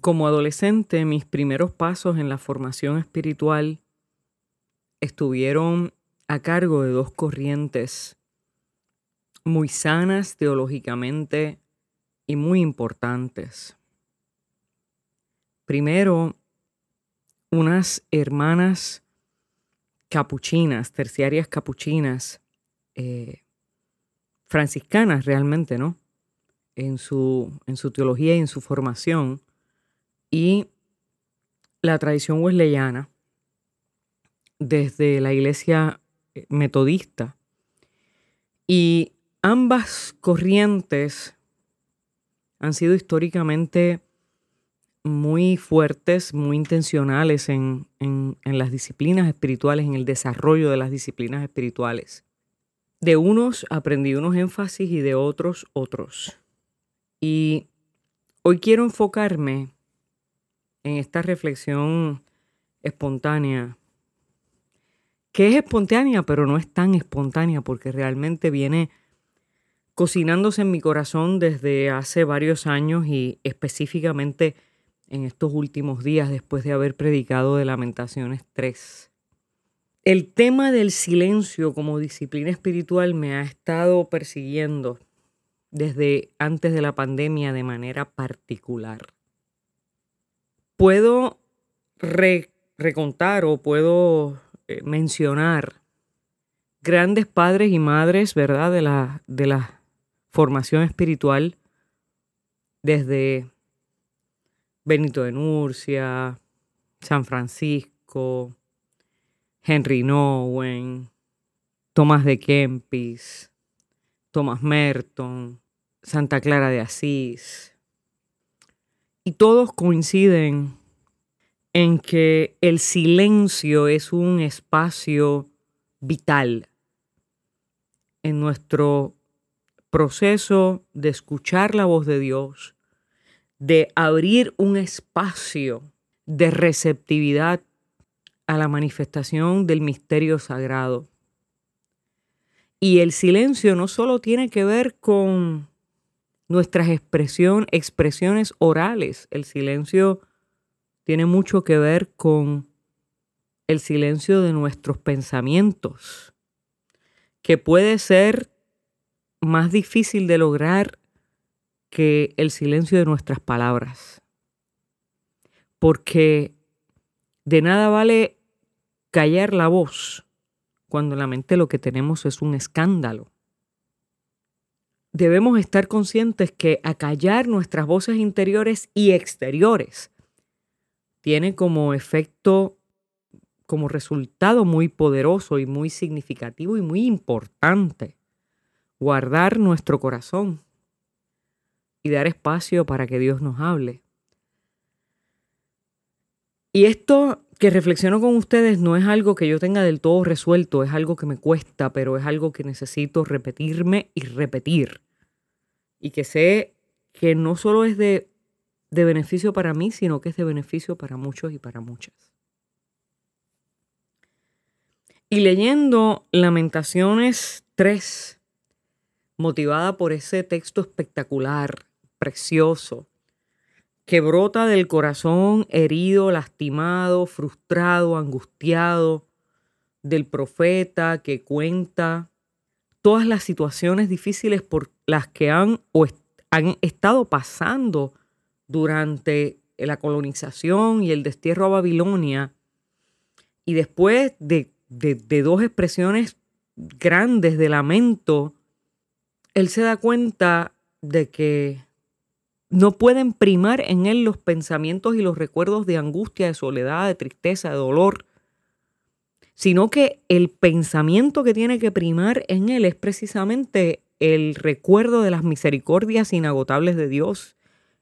Como adolescente, mis primeros pasos en la formación espiritual estuvieron a cargo de dos corrientes muy sanas teológicamente y muy importantes. Primero, unas hermanas capuchinas, terciarias capuchinas, eh, franciscanas realmente, ¿no? En su, en su teología y en su formación, y la tradición wesleyana desde la iglesia eh, metodista. Y ambas corrientes han sido históricamente muy fuertes, muy intencionales en, en, las disciplinas espirituales, en el desarrollo de las disciplinas espirituales. De unos aprendí unos énfasis y de otros otros. Y hoy quiero enfocarme en esta reflexión espontánea, que es espontánea, pero no es tan espontánea porque realmente viene cocinándose en mi corazón desde hace varios años y específicamente en estos últimos días después de haber predicado de Lamentaciones 3. El tema del silencio como disciplina espiritual me ha estado persiguiendo desde antes de la pandemia de manera particular puedo recontar o puedo eh, mencionar grandes padres y madres, ¿verdad? De la, de la formación espiritual desde Benito de Nurcia, San Francisco, Henry Nowen, Tomás de Kempis, Thomas Merton, Santa Clara de Asís, y todos coinciden en que el silencio es un espacio vital en nuestro proceso de escuchar la voz de Dios, de abrir un espacio de receptividad a la manifestación del misterio sagrado. Y el silencio no solo tiene que ver con nuestras expresión, expresiones orales. El silencio tiene mucho que ver con el silencio de nuestros pensamientos, que puede ser más difícil de lograr que el silencio de nuestras palabras. Porque de nada vale callar la voz cuando en la mente lo que tenemos es un escándalo debemos estar conscientes que acallar nuestras voces interiores y exteriores tiene como efecto, como resultado muy poderoso y muy significativo y muy importante guardar nuestro corazón y dar espacio para que Dios nos hable. Y esto que reflexiono con ustedes no es algo que yo tenga del todo resuelto, es algo que me cuesta, pero es algo que necesito repetirme y repetir y que sé que no solo es de, de beneficio para mí, sino que es de beneficio para muchos y para muchas. Y leyendo Lamentaciones 3, motivada por ese texto espectacular, precioso, que brota del corazón herido, lastimado, frustrado, angustiado, del profeta que cuenta todas las situaciones difíciles por las que han, o han estado pasando durante la colonización y el destierro a Babilonia. Y después de, de dos expresiones grandes de lamento, él se da cuenta de que no pueden primar en él los pensamientos y los recuerdos de angustia, de soledad, de tristeza, de dolor, sino que el pensamiento que tiene que primar en él es precisamente el recuerdo de las misericordias inagotables de Dios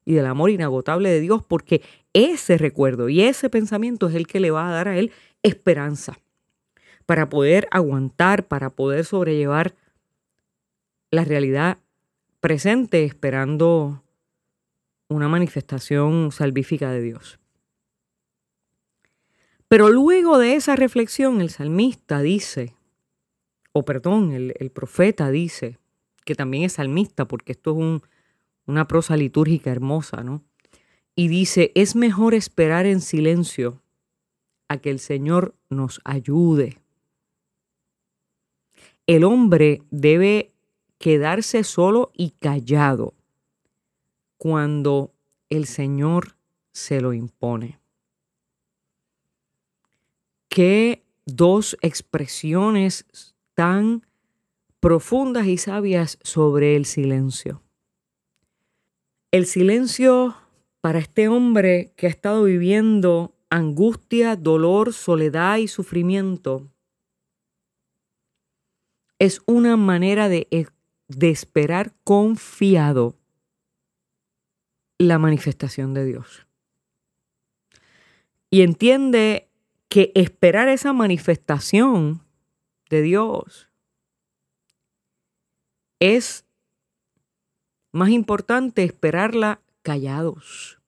y del amor inagotable de Dios, porque ese recuerdo y ese pensamiento es el que le va a dar a él esperanza para poder aguantar, para poder sobrellevar la realidad presente esperando una manifestación salvífica de Dios. Pero luego de esa reflexión, el salmista dice, o perdón, el, profeta dice, que también es salmista, porque esto es una prosa litúrgica hermosa, ¿no? Y dice, es mejor esperar en silencio a que el Señor nos ayude. El hombre debe quedarse solo y callado cuando el Señor se lo impone. Qué dos expresiones tan profundas y sabias sobre el silencio. El silencio para este hombre que ha estado viviendo angustia, dolor, soledad y sufrimiento es una manera de, esperar confiado la manifestación de Dios. Y entiende que esperar esa manifestación de Dios es más importante esperarla callados.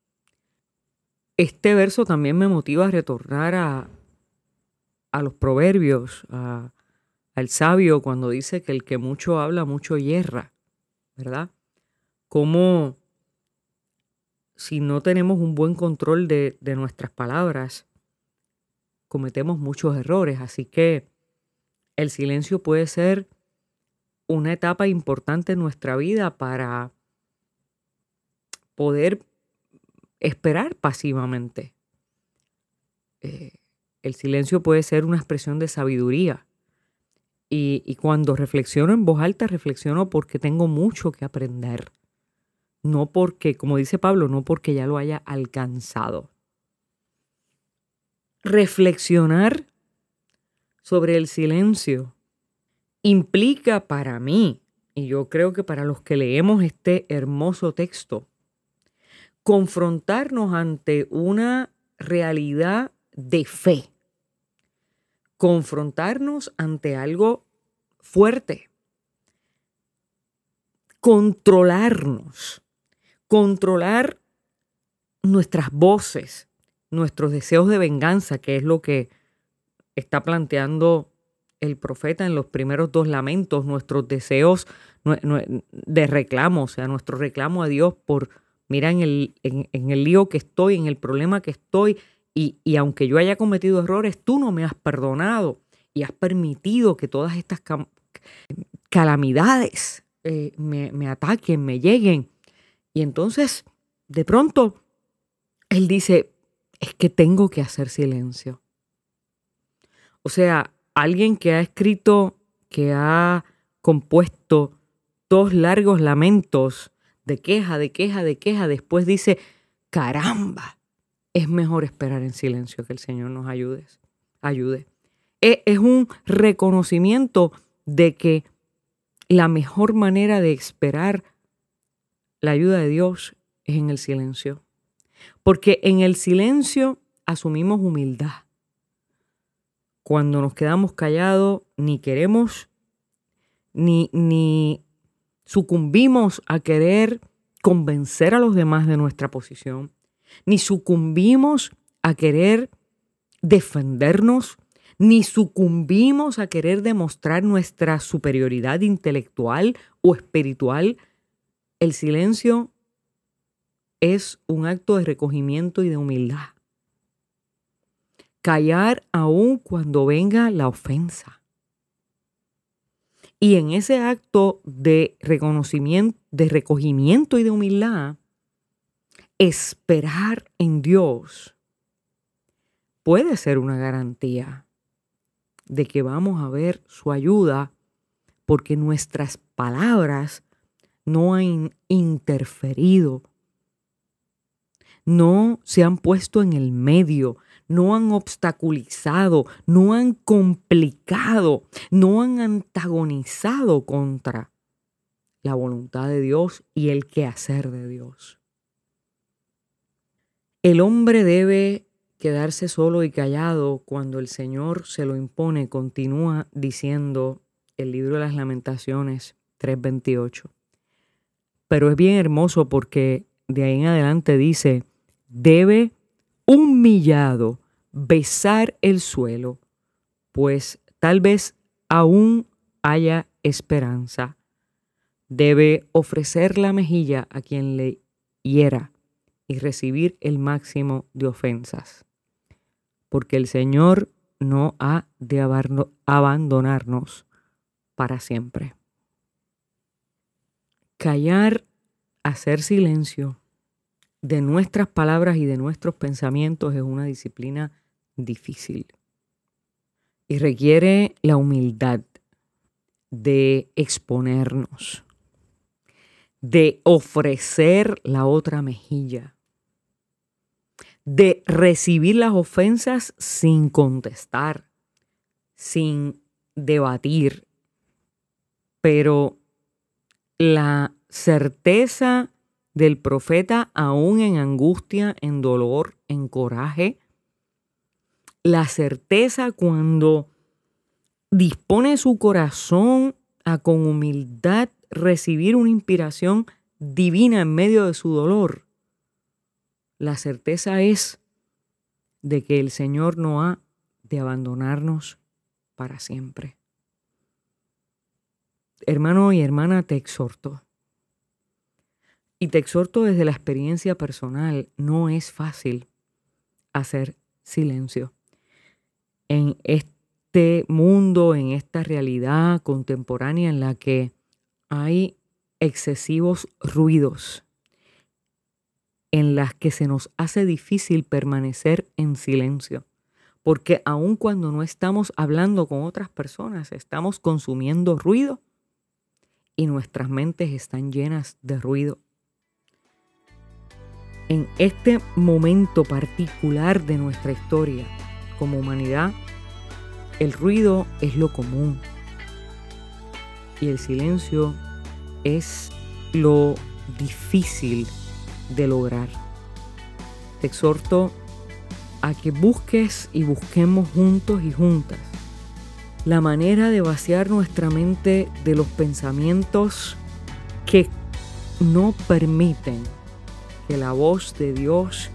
Este verso también me motiva a retornar a, a los proverbios, al sabio cuando dice que el que mucho habla, mucho hierra, ¿verdad? Como si no tenemos un buen control de, de nuestras palabras, cometemos muchos errores. Así que el silencio puede ser una etapa importante en nuestra vida para poder esperar pasivamente. Eh, el silencio puede ser una expresión de sabiduría. Y, y, cuando reflexiono en voz alta, reflexiono porque tengo mucho que aprender. No porque, como dice Pablo, no porque ya lo haya alcanzado. Reflexionar sobre el silencio implica para mí, y yo creo que para los que leemos este hermoso texto, confrontarnos ante una realidad de fe, confrontarnos ante algo fuerte, controlarnos, controlar nuestras voces, nuestros deseos de venganza, que es lo que está planteando el profeta en los primeros dos lamentos, nuestros deseos de reclamo, o sea, nuestro reclamo a Dios por, mira, en el, en, el lío que estoy, en el problema que estoy, y, y, aunque yo haya cometido errores, tú no me has perdonado y has permitido que todas estas calamidades eh, me, me ataquen, me lleguen. Y entonces, de pronto, él dice, es que tengo que hacer silencio. O sea, alguien que ha escrito, que ha compuesto dos largos lamentos de queja, de queja, de queja, después dice, caramba, es mejor esperar en silencio que el Señor nos ayude. ayude. E, es un reconocimiento de que la mejor manera de esperar la ayuda de Dios es en el silencio. Porque en el silencio asumimos humildad cuando nos quedamos callados, ni queremos, ni, ni sucumbimos a querer convencer a los demás de nuestra posición, ni sucumbimos a querer defendernos, ni sucumbimos a querer demostrar nuestra superioridad intelectual o espiritual. El silencio es un acto de recogimiento y de humildad callar aún cuando venga la ofensa. Y en ese acto de reconocimiento, de recogimiento y de humildad, esperar en Dios puede ser una garantía de que vamos a ver su ayuda porque nuestras palabras no han interferido, no se han puesto en el medio, no han obstaculizado, no han complicado, no han antagonizado contra la voluntad de Dios y el quehacer de Dios. El hombre debe quedarse solo y callado cuando el Señor se lo impone, continúa diciendo el libro de las lamentaciones 3.28. Pero es bien hermoso porque de ahí en adelante dice, debe humillado besar el suelo, pues tal vez aún haya esperanza. Debe ofrecer la mejilla a quien le hiera y recibir el máximo de ofensas. Porque el Señor no ha de abandonarnos para siempre. Callar, hacer silencio de nuestras palabras y de nuestros pensamientos es una disciplina difícil y requiere la humildad de exponernos, de ofrecer la otra mejilla, de recibir las ofensas sin contestar, sin debatir, pero la certeza del profeta aún en angustia, en dolor, en coraje, la certeza cuando dispone su corazón a con humildad recibir una inspiración divina en medio de su dolor. La certeza es de que el Señor no ha de abandonarnos para siempre. Hermano y hermana, te exhorto. Y te exhorto desde la experiencia personal. No es fácil hacer silencio en este mundo, en esta realidad contemporánea en la que hay excesivos ruidos, en las que se nos hace difícil permanecer en silencio. Porque aun cuando no estamos hablando con otras personas, estamos consumiendo ruido y nuestras mentes están llenas de ruido. En este momento particular de nuestra historia, como humanidad, el ruido es lo común y el silencio es lo difícil de lograr. Te exhorto a que busques y busquemos juntos y juntas la manera de vaciar nuestra mente de los pensamientos que no permiten que la voz de Dios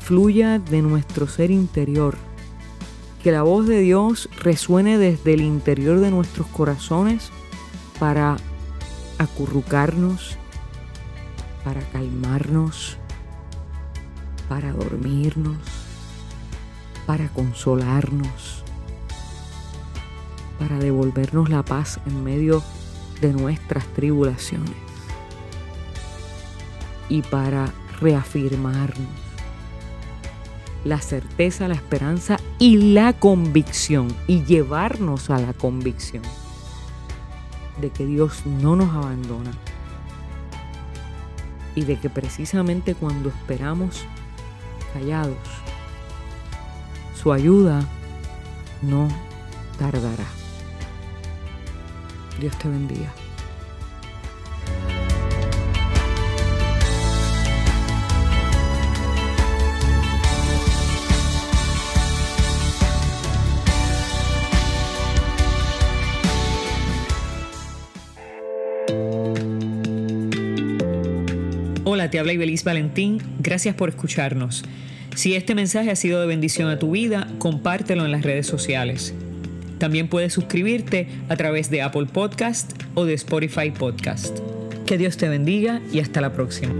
fluya de nuestro ser interior, que la voz de Dios resuene desde el interior de nuestros corazones para acurrucarnos, para calmarnos, para dormirnos, para consolarnos, para devolvernos la paz en medio de nuestras tribulaciones y para reafirmarnos la certeza, la esperanza y la convicción y llevarnos a la convicción de que Dios no nos abandona y de que precisamente cuando esperamos callados, su ayuda no tardará. Dios te bendiga. Hola, te habla Ibeliz Valentín. Gracias por escucharnos. Si este mensaje ha sido de bendición a tu vida, compártelo en las redes sociales. También puedes suscribirte a través de Apple Podcast o de Spotify Podcast. Que Dios te bendiga y hasta la próxima.